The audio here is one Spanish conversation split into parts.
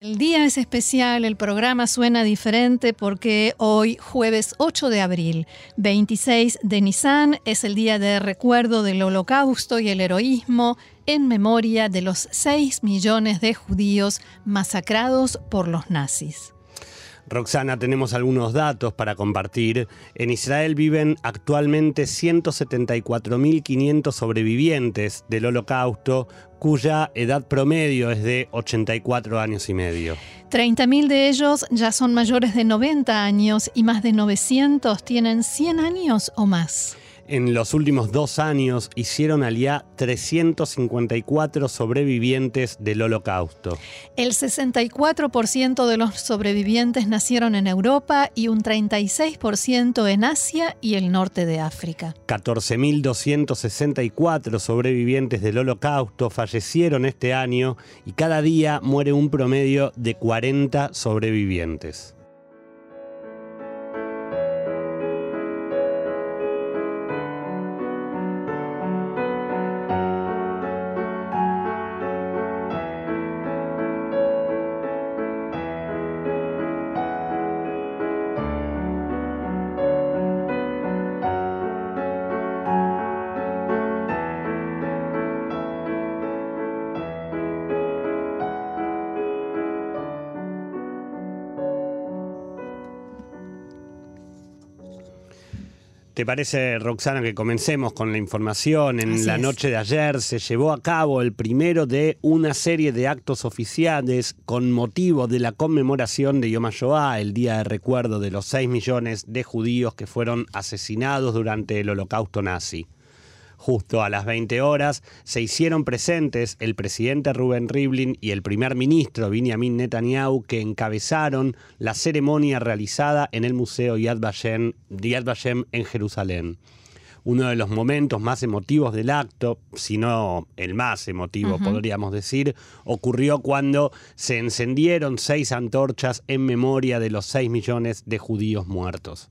El día es especial, el programa suena diferente porque hoy, jueves 8 de abril, 26 de Nisan, es el día de recuerdo del holocausto y el heroísmo en memoria de los 6 millones de judíos masacrados por los nazis. Roxana, tenemos algunos datos para compartir. En Israel viven actualmente 174.500 sobrevivientes del holocausto, cuya edad promedio es de 84 años y medio. 30.000 de ellos ya son mayores de 90 años y más de 900 tienen 100 años o más. En los últimos dos años hicieron aliá 354 sobrevivientes del holocausto. El 64% de los sobrevivientes nacieron en Europa y un 36% en Asia y el norte de África. 14.264 sobrevivientes del holocausto fallecieron este año y cada día muere un promedio de 40 sobrevivientes. ¿Te parece, Roxana, que comencemos con la información? En la noche de ayer se llevó a cabo el primero de una serie de actos oficiales con motivo de la conmemoración de Yom HaShoah, el día de recuerdo de los 6 millones de judíos que fueron asesinados durante el holocausto nazi. Justo a las 20 horas se hicieron presentes el presidente Rubén Rivlin y el primer ministro Benjamin Netanyahu que encabezaron la ceremonia realizada en el Museo Yad Vashem, Yad Vashem en Jerusalén. Uno de los momentos más emotivos del acto, si no el más emotivo podríamos decir, ocurrió cuando se encendieron seis antorchas en memoria de los seis millones de judíos muertos.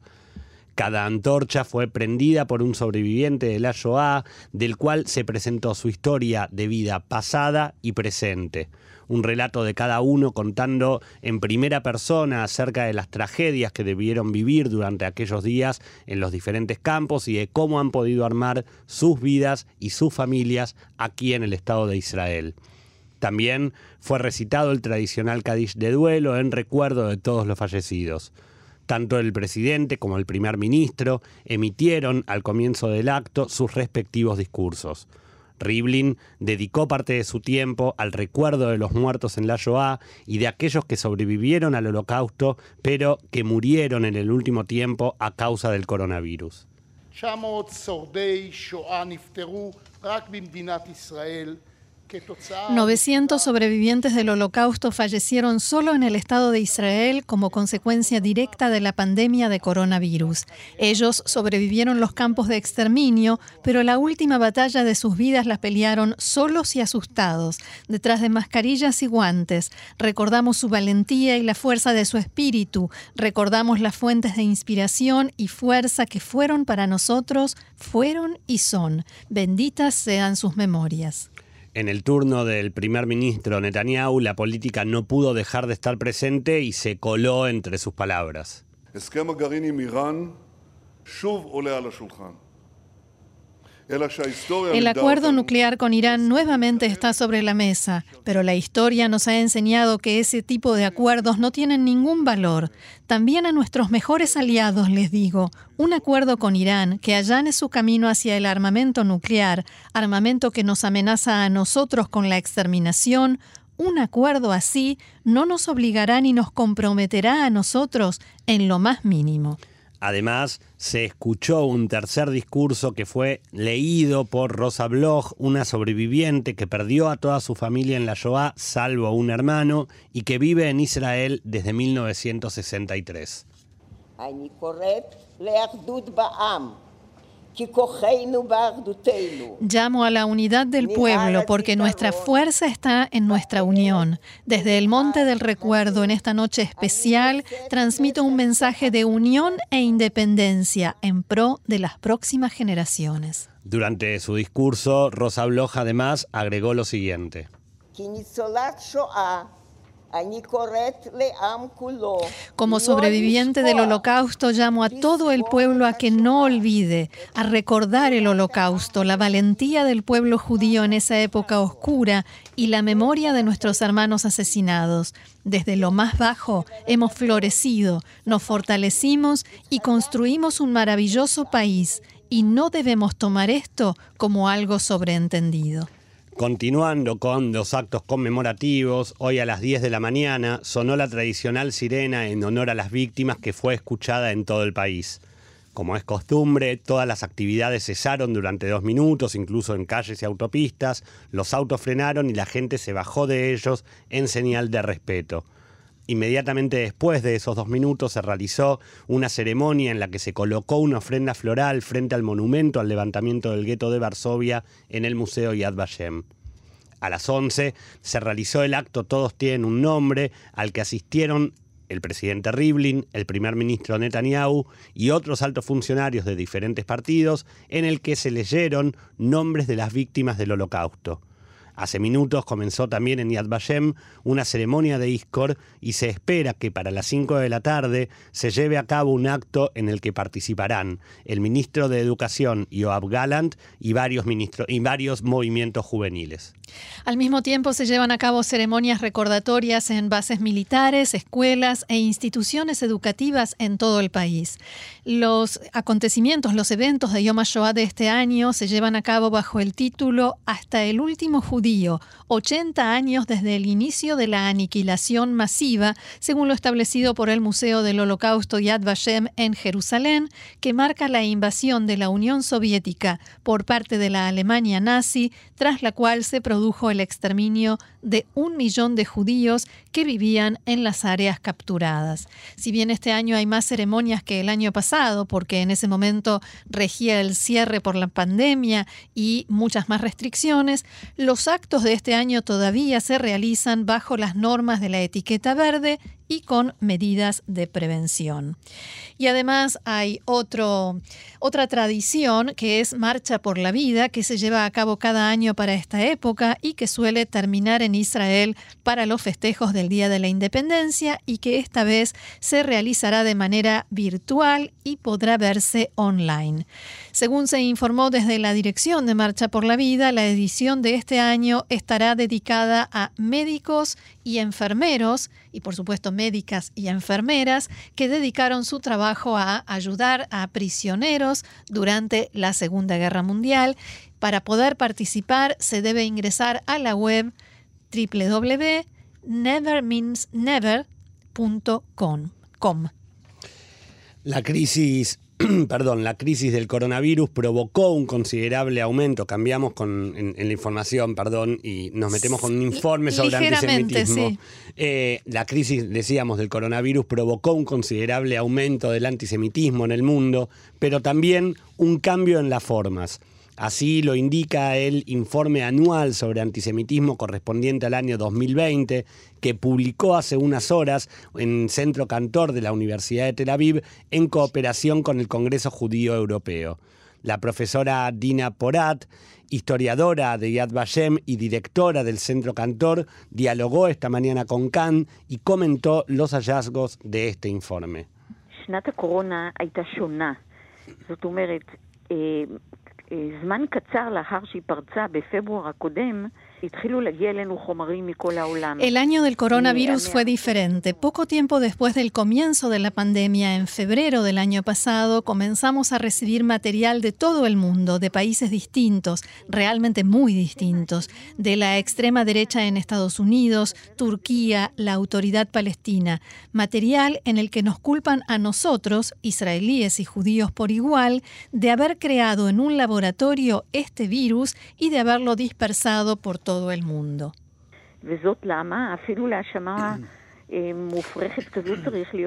Cada antorcha fue prendida por un sobreviviente de la Shoah, del cual se presentó su historia de vida pasada y presente. Un relato de cada uno contando en primera persona acerca de las tragedias que debieron vivir durante aquellos días en los diferentes campos y de cómo han podido armar sus vidas y sus familias aquí en el Estado de Israel. También fue recitado el tradicional Kadish de duelo en recuerdo de todos los fallecidos. Tanto el presidente como el primer ministro emitieron al comienzo del acto sus respectivos discursos. Rivlin dedicó parte de su tiempo al recuerdo de los muertos en la Shoah y de aquellos que sobrevivieron al holocausto, pero que murieron en el último tiempo a causa del coronavirus. 900 sobrevivientes del holocausto fallecieron solo en el Estado de Israel como consecuencia directa de la pandemia de coronavirus. Ellos sobrevivieron los campos de exterminio, pero la última batalla de sus vidas la pelearon solos y asustados, detrás de mascarillas y guantes. Recordamos su valentía y la fuerza de su espíritu, recordamos las fuentes de inspiración y fuerza que fueron para nosotros, fueron y son. Benditas sean sus memorias. En el turno del primer ministro Netanyahu, la política no pudo dejar de estar presente y se coló entre sus palabras. El acuerdo nuclear con Irán nuevamente está sobre la mesa, pero la historia nos ha enseñado que ese tipo de acuerdos no tienen ningún valor. También a nuestros mejores aliados les digo, un acuerdo con Irán que allane su camino hacia el armamento nuclear, armamento que nos amenaza a nosotros con la exterminación, un acuerdo así no nos obligará ni nos comprometerá a nosotros en lo más mínimo. Además, se escuchó un tercer discurso que fue leído por Rosa Bloch, una sobreviviente que perdió a toda su familia en la Shoah, salvo un hermano, y que vive en Israel desde 1963. Llamo a la unidad del pueblo porque nuestra fuerza está en nuestra unión. Desde el Monte del Recuerdo, en esta noche especial, transmito un mensaje de unión e independencia en pro de las próximas generaciones. Durante su discurso, Rosa Bloch además agregó lo siguiente. Como sobreviviente del holocausto, llamo a todo el pueblo a que no olvide, a recordar el holocausto, la valentía del pueblo judío en esa época oscura y la memoria de nuestros hermanos asesinados. Desde lo más bajo hemos florecido, nos fortalecimos y construimos un maravilloso país, y no debemos tomar esto como algo sobreentendido. Continuando con los actos conmemorativos, hoy a las 10 de la mañana sonó la tradicional sirena en honor a las víctimas que fue escuchada en todo el país. Como es costumbre, todas las actividades cesaron durante dos minutos, incluso en calles y autopistas, los autos frenaron y la gente se bajó de ellos en señal de respeto. Inmediatamente después de esos dos minutos se realizó una ceremonia en la que se colocó una ofrenda floral frente al monumento al levantamiento del gueto de Varsovia en el Museo Yad Vashem. A las 11 se realizó el acto Todos tienen un nombre, al que asistieron el presidente Rivlin, el primer ministro Netanyahu y otros altos funcionarios de diferentes partidos, en el que se leyeron nombres de las víctimas del holocausto. Hace minutos comenzó también en Yad Vashem una ceremonia de Iskor y se espera que para las 5 de la tarde se lleve a cabo un acto en el que participarán el ministro de Educación Yoav Galant y varios, ministros, y varios movimientos juveniles. Al mismo tiempo se llevan a cabo ceremonias recordatorias en bases militares, escuelas e instituciones educativas en todo el país. Los acontecimientos, los eventos de Yom HaShoah de este año se llevan a cabo bajo el título Hasta el último judío 80 años desde el inicio de la aniquilación masiva, según lo establecido por el Museo del Holocausto Yad Vashem en Jerusalén, que marca la invasión de la Unión Soviética por parte de la Alemania nazi, tras la cual se produjo el exterminio de un millón de judíos que vivían en las áreas capturadas. Si bien este año hay más ceremonias que el año pasado, porque en ese momento regía el cierre por la pandemia y muchas más restricciones, los actos de este año todavía se realizan bajo las normas de la etiqueta verde y con medidas de prevención. Y además hay otro, otra tradición que es Marcha por la Vida, que se lleva a cabo cada año para esta época y que suele terminar en Israel para los festejos del Día de la Independencia y que esta vez se realizará de manera virtual y podrá verse online. Según se informó desde la dirección de Marcha por la Vida, la edición de este año estará dedicada a médicos y enfermeros y por supuesto médicas y enfermeras que dedicaron su trabajo a ayudar a prisioneros durante la Segunda Guerra Mundial. Para poder participar se debe ingresar a la web www.nevermeansnever.com. La crisis perdón, la crisis del coronavirus provocó un considerable aumento. Cambiamos con, en, la información, perdón, y nos metemos con un informe sobre antisemitismo. Eh, la crisis, decíamos, del coronavirus provocó un considerable aumento del antisemitismo en el mundo, pero también un cambio en las formas. Así lo indica el informe anual sobre antisemitismo correspondiente al año 2020, que publicó hace unas horas en Centro Cantor de la Universidad de Tel Aviv en cooperación con el Congreso Judío Europeo. La profesora Dina Porat, historiadora de Yad Vashem y directora del Centro Cantor, dialogó esta mañana con Khan y comentó los hallazgos de este informe. אה, זמן קצר לאחר שהיא פרצה בפברואר הקודם, El año del coronavirus fue diferente. Poco tiempo después del comienzo de la pandemia, en febrero del año pasado, comenzamos a recibir material de todo el mundo, de países distintos, realmente muy distintos, de la extrema derecha en Estados Unidos, Turquía, la autoridad palestina. Material en el que nos culpan a nosotros, israelíes y judíos por igual, de haber creado en un laboratorio este virus y de haberlo dispersado por todo el mundo.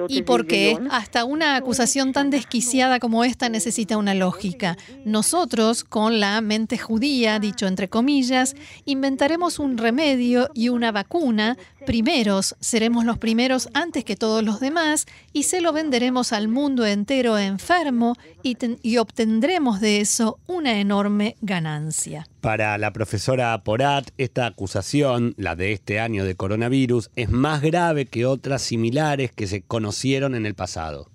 Y porque hasta una acusación tan desquiciada como esta necesita una lógica. Nosotros, con la mente judía, dicho entre comillas, inventaremos un remedio y una vacuna. Primeros, seremos los primeros antes que todos los demás y se lo venderemos al mundo entero enfermo y, y obtendremos de eso una enorme ganancia. Para la profesora Porat, esta acusación, la de este año de coronavirus, es más grave que otras similares que se conocieron en el pasado.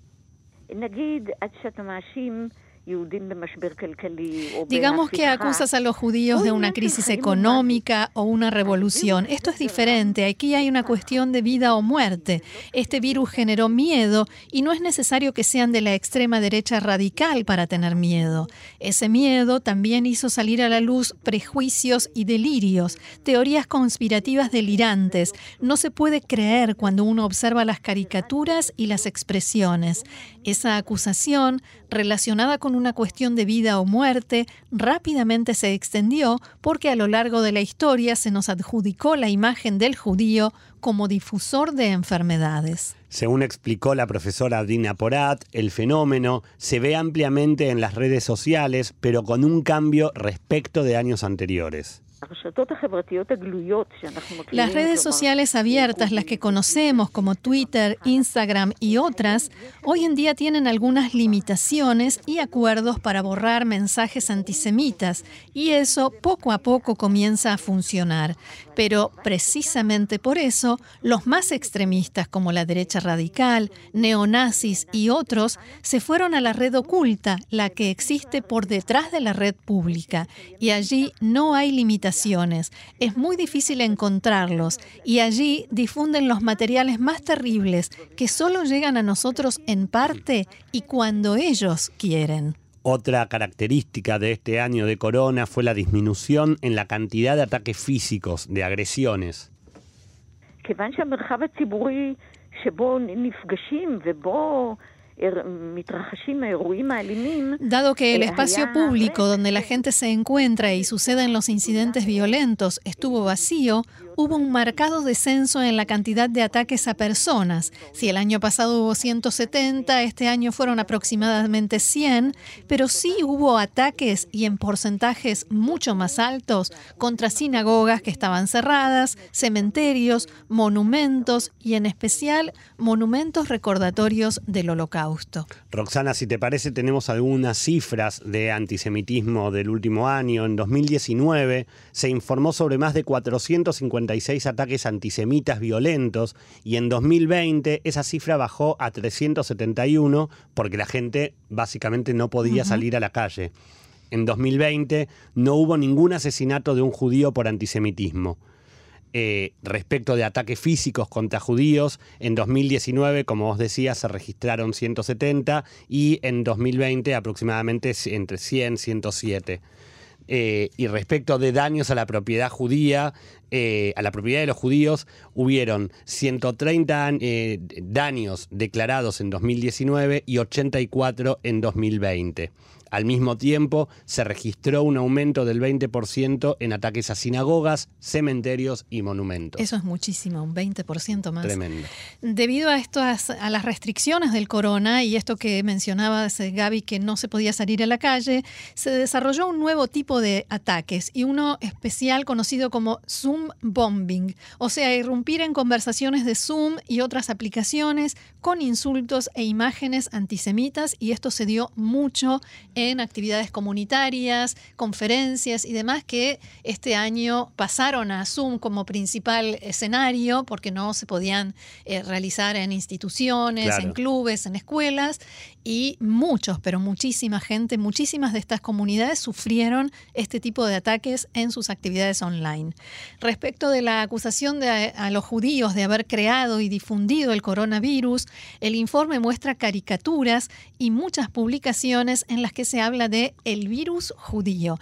Digamos que acusas a los judíos de una crisis económica o una revolución. Esto es diferente. Aquí hay una cuestión de vida o muerte. Este virus generó miedo y no es necesario que sean de la extrema derecha radical para tener miedo. Ese miedo también hizo salir a la luz prejuicios y delirios, teorías conspirativas delirantes. No se puede creer cuando uno observa las caricaturas y las expresiones. Esa acusación, relacionada con una cuestión de vida o muerte, rápidamente se extendió porque a lo largo de la historia se nos adjudicó la imagen del judío como difusor de enfermedades. Según explicó la profesora Dina Porat, el fenómeno se ve ampliamente en las redes sociales, pero con un cambio respecto de años anteriores. Las redes sociales abiertas, las que conocemos como Twitter, Instagram y otras, hoy en día tienen algunas limitaciones y acuerdos para borrar mensajes antisemitas, y eso poco a poco comienza a funcionar. Pero precisamente por eso, los más extremistas como la derecha radical, neonazis y otros se fueron a la red oculta, la que existe por detrás de la red pública, y allí no hay limitaciones. Es muy difícil encontrarlos. Y allí difunden los materiales más terribles que solo llegan a nosotros en parte y cuando ellos quieren. Otra característica de este año de corona fue la disminución en la cantidad de ataques físicos, de agresiones. Dado que el espacio público donde la gente se encuentra y suceden los incidentes violentos estuvo vacío, hubo un marcado descenso en la cantidad de ataques a personas. Si el año pasado hubo 170, este año fueron aproximadamente 100, pero sí hubo ataques y en porcentajes mucho más altos contra sinagogas que estaban cerradas, cementerios, monumentos y en especial monumentos recordatorios del holocausto. Roxana, si te parece, tenemos algunas cifras de antisemitismo del último año. En 2019 se informó sobre más de 450 ataques antisemitas violentos y en 2020 esa cifra bajó a 371 porque la gente básicamente no podía salir a la calle. En 2020 no hubo ningún asesinato de un judío por antisemitismo. Eh, respecto de ataques físicos contra judíos, en 2019, como vos decías, se registraron 170 y en 2020 aproximadamente entre 100 y 107. y respecto de daños a la propiedad judía, eh, a la propiedad de los judíos hubieron 130 eh, daños declarados en 2019 y 84 en 2020. Al mismo tiempo, se registró un aumento del 20% en ataques a sinagogas, cementerios y monumentos. Eso es muchísimo, un 20% más. Tremendo. Debido a estas, a las restricciones del corona y esto que mencionaba Gaby, que no se podía salir a la calle, se desarrolló un nuevo tipo de ataques y uno especial conocido como Zoom bombing, o sea, irrumpir en conversaciones de Zoom y otras aplicaciones con insultos e imágenes antisemitas y esto se dio mucho en actividades comunitarias, conferencias y demás que este año pasaron a Zoom como principal escenario porque no se podían eh, realizar en instituciones, en clubes, en escuelas y muchos, pero muchísima gente, muchísimas de estas comunidades sufrieron este tipo de ataques en sus actividades online. Respecto de la acusación de a, los judíos de haber creado y difundido el coronavirus, el informe muestra caricaturas y muchas publicaciones en las que se habla de el virus judío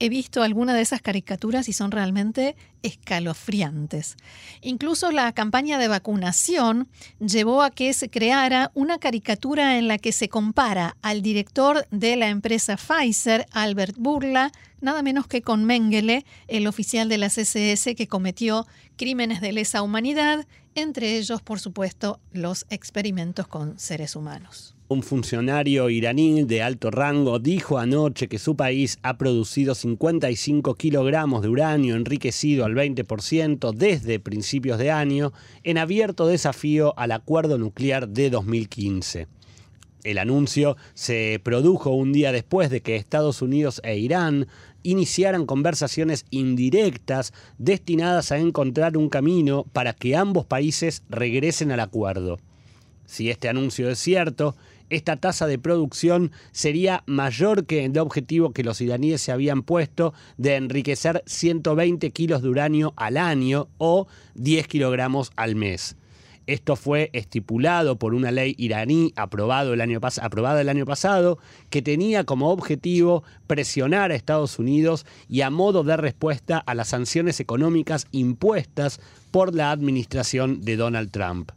he visto algunas de esas caricaturas y son realmente escalofriantes. Incluso la campaña de vacunación llevó a que se creara una caricatura en la que se compara al director de la empresa Pfizer, Albert Burla, nada menos que con Mengele, el oficial de la CSS que cometió crímenes de lesa humanidad, entre ellos, por supuesto, los experimentos con seres humanos. Un funcionario iraní de alto rango dijo anoche que su país ha producido 55 kilogramos de uranio enriquecido al 20% desde principios de año, en abierto desafío al acuerdo nuclear de 2015. El anuncio se produjo un día después de que Estados Unidos e Irán iniciaran conversaciones indirectas destinadas a encontrar un camino para que ambos países regresen al acuerdo. Si este anuncio es cierto, esta tasa de producción sería mayor que el objetivo que los iraníes se habían puesto de enriquecer 120 kilos de uranio al año o 10 kilogramos al mes. Esto fue estipulado por una ley iraní aprobado el año aprobada el año pasado que tenía como objetivo presionar a Estados Unidos y a modo de respuesta a las sanciones económicas impuestas por la administración de Donald Trump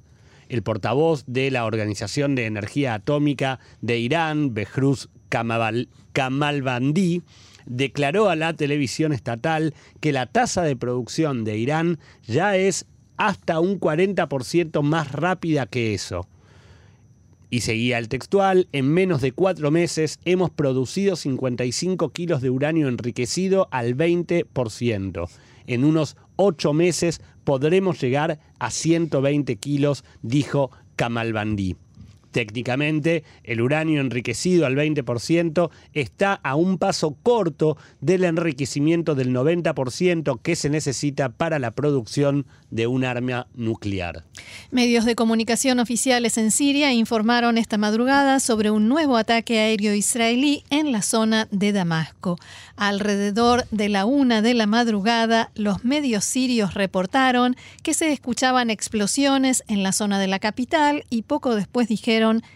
el portavoz de la Organización de Energía Atómica de Irán, Behruz Kamalbandi, declaró a la televisión estatal que la tasa de producción de Irán ya es hasta un 40% más rápida que eso. Y seguía el textual, en menos de cuatro meses hemos producido 55 kilos de uranio enriquecido al 20%. En unos ocho meses podremos llegar a 120 kilos, dijo Kamalbandi. Técnicamente, el uranio enriquecido al 20% está a un paso corto del enriquecimiento del 90% que se necesita para la producción de un arma nuclear. Medios de comunicación oficiales en Siria informaron esta madrugada sobre un nuevo ataque aéreo israelí en la zona de Damasco. Alrededor de la una de la madrugada, los medios sirios reportaron que se escuchaban explosiones en la zona de la capital y poco después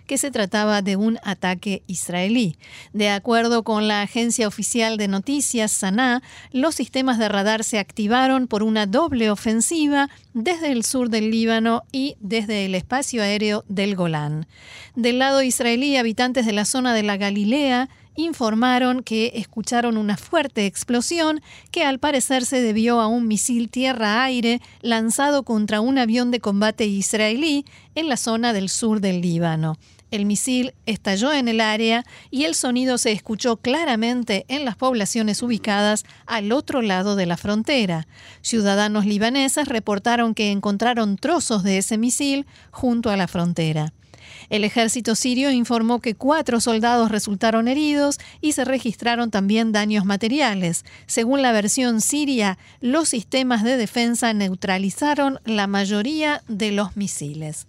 que se trataba de un ataque israelí. De acuerdo con la agencia oficial de noticias Sanaa, los sistemas de radar se activaron por una doble ofensiva desde el sur del Líbano y desde el espacio aéreo del Golán. Del lado israelí, habitantes de la zona de la Galilea informaron que escucharon una fuerte explosión que al parecer se debió a un misil tierra-aire lanzado contra un avión de combate israelí en la zona del sur del Líbano. El misil estalló en el área y el sonido se escuchó claramente en las poblaciones ubicadas al otro lado de la frontera. Ciudadanos libaneses reportaron que encontraron trozos de ese misil junto a la frontera. El ejército sirio informó que cuatro soldados resultaron heridos y se registraron también daños materiales. Según la versión siria, los sistemas de defensa neutralizaron la mayoría de los misiles.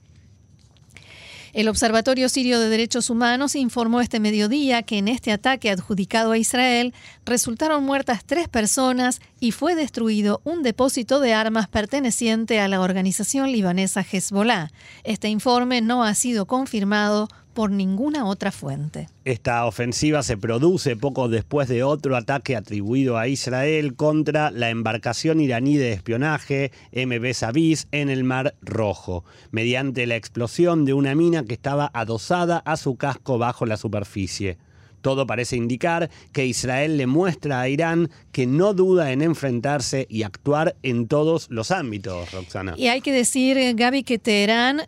El Observatorio Sirio de Derechos Humanos informó este mediodía que en este ataque adjudicado a Israel resultaron muertas tres personas y fue destruido un depósito de armas perteneciente a la organización libanesa Hezbollah. Este informe no ha sido confirmado por ninguna otra fuente. Esta ofensiva se produce poco después de otro ataque atribuido a Israel contra la embarcación iraní de espionaje MB Savis en el Mar Rojo, mediante la explosión de una mina que estaba adosada a su casco bajo la superficie. Todo parece indicar que Israel le muestra a Irán que no duda en enfrentarse y actuar en todos los ámbitos, Roxana. Y hay que decir, Gaby, que Teherán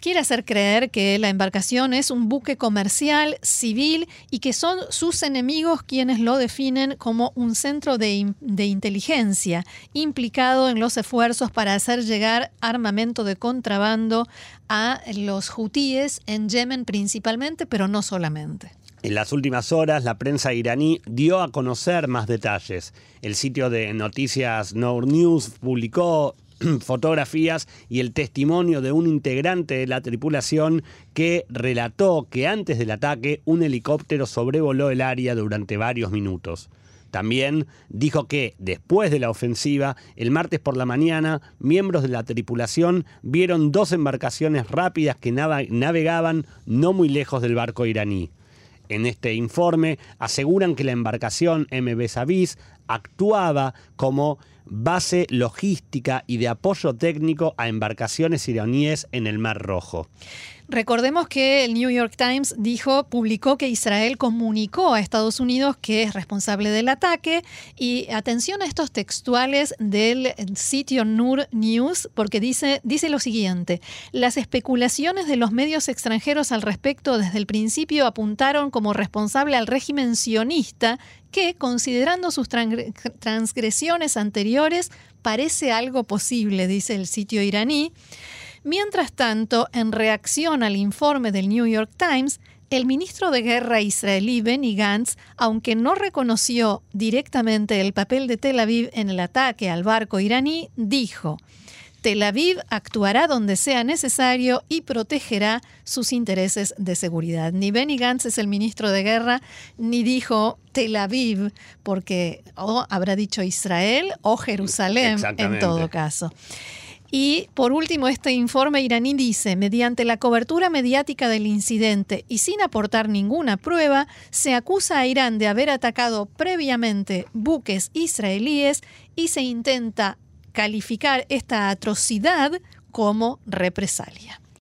quiere hacer creer que la embarcación es un buque comercial, civil, y que son sus enemigos quienes lo definen como un centro de, de, inteligencia implicado en los esfuerzos para hacer llegar armamento de contrabando a los hutíes en Yemen principalmente, pero no solamente. En las últimas horas, la prensa iraní dio a conocer más detalles. El sitio de noticias Nour News publicó fotografías y el testimonio de un integrante de la tripulación que relató que antes del ataque un helicóptero sobrevoló el área durante varios minutos. También dijo que, después de la ofensiva, el martes por la mañana, miembros de la tripulación vieron dos embarcaciones rápidas que navegaban no muy lejos del barco iraní. En este informe aseguran que la embarcación MB Savis actuaba como base logística y de apoyo técnico a embarcaciones iraníes en el Mar Rojo. Recordemos que el New York Times dijo, publicó que Israel comunicó a Estados Unidos que es responsable del ataque y atención a estos textuales del sitio Nur News porque dice, dice lo siguiente, las especulaciones de los medios extranjeros al respecto desde el principio apuntaron como responsable al régimen sionista que, considerando sus transgresiones anteriores, parece algo posible, dice el sitio iraní. Mientras tanto, en reacción al informe del New York Times, El ministro de Guerra israelí Benny Gantz, aunque no reconoció directamente el papel de Tel Aviv en el ataque al barco iraní, dijo, Tel Aviv actuará donde sea necesario y protegerá sus intereses de seguridad. Ni Benny Gantz es el ministro de Guerra, ni dijo Tel Aviv, porque o habrá dicho Israel o Jerusalén en todo caso. Y por último, este informe iraní dice, mediante la cobertura mediática del incidente y sin aportar ninguna prueba, se acusa a Irán de haber atacado previamente buques israelíes y se intenta calificar esta atrocidad como represalia.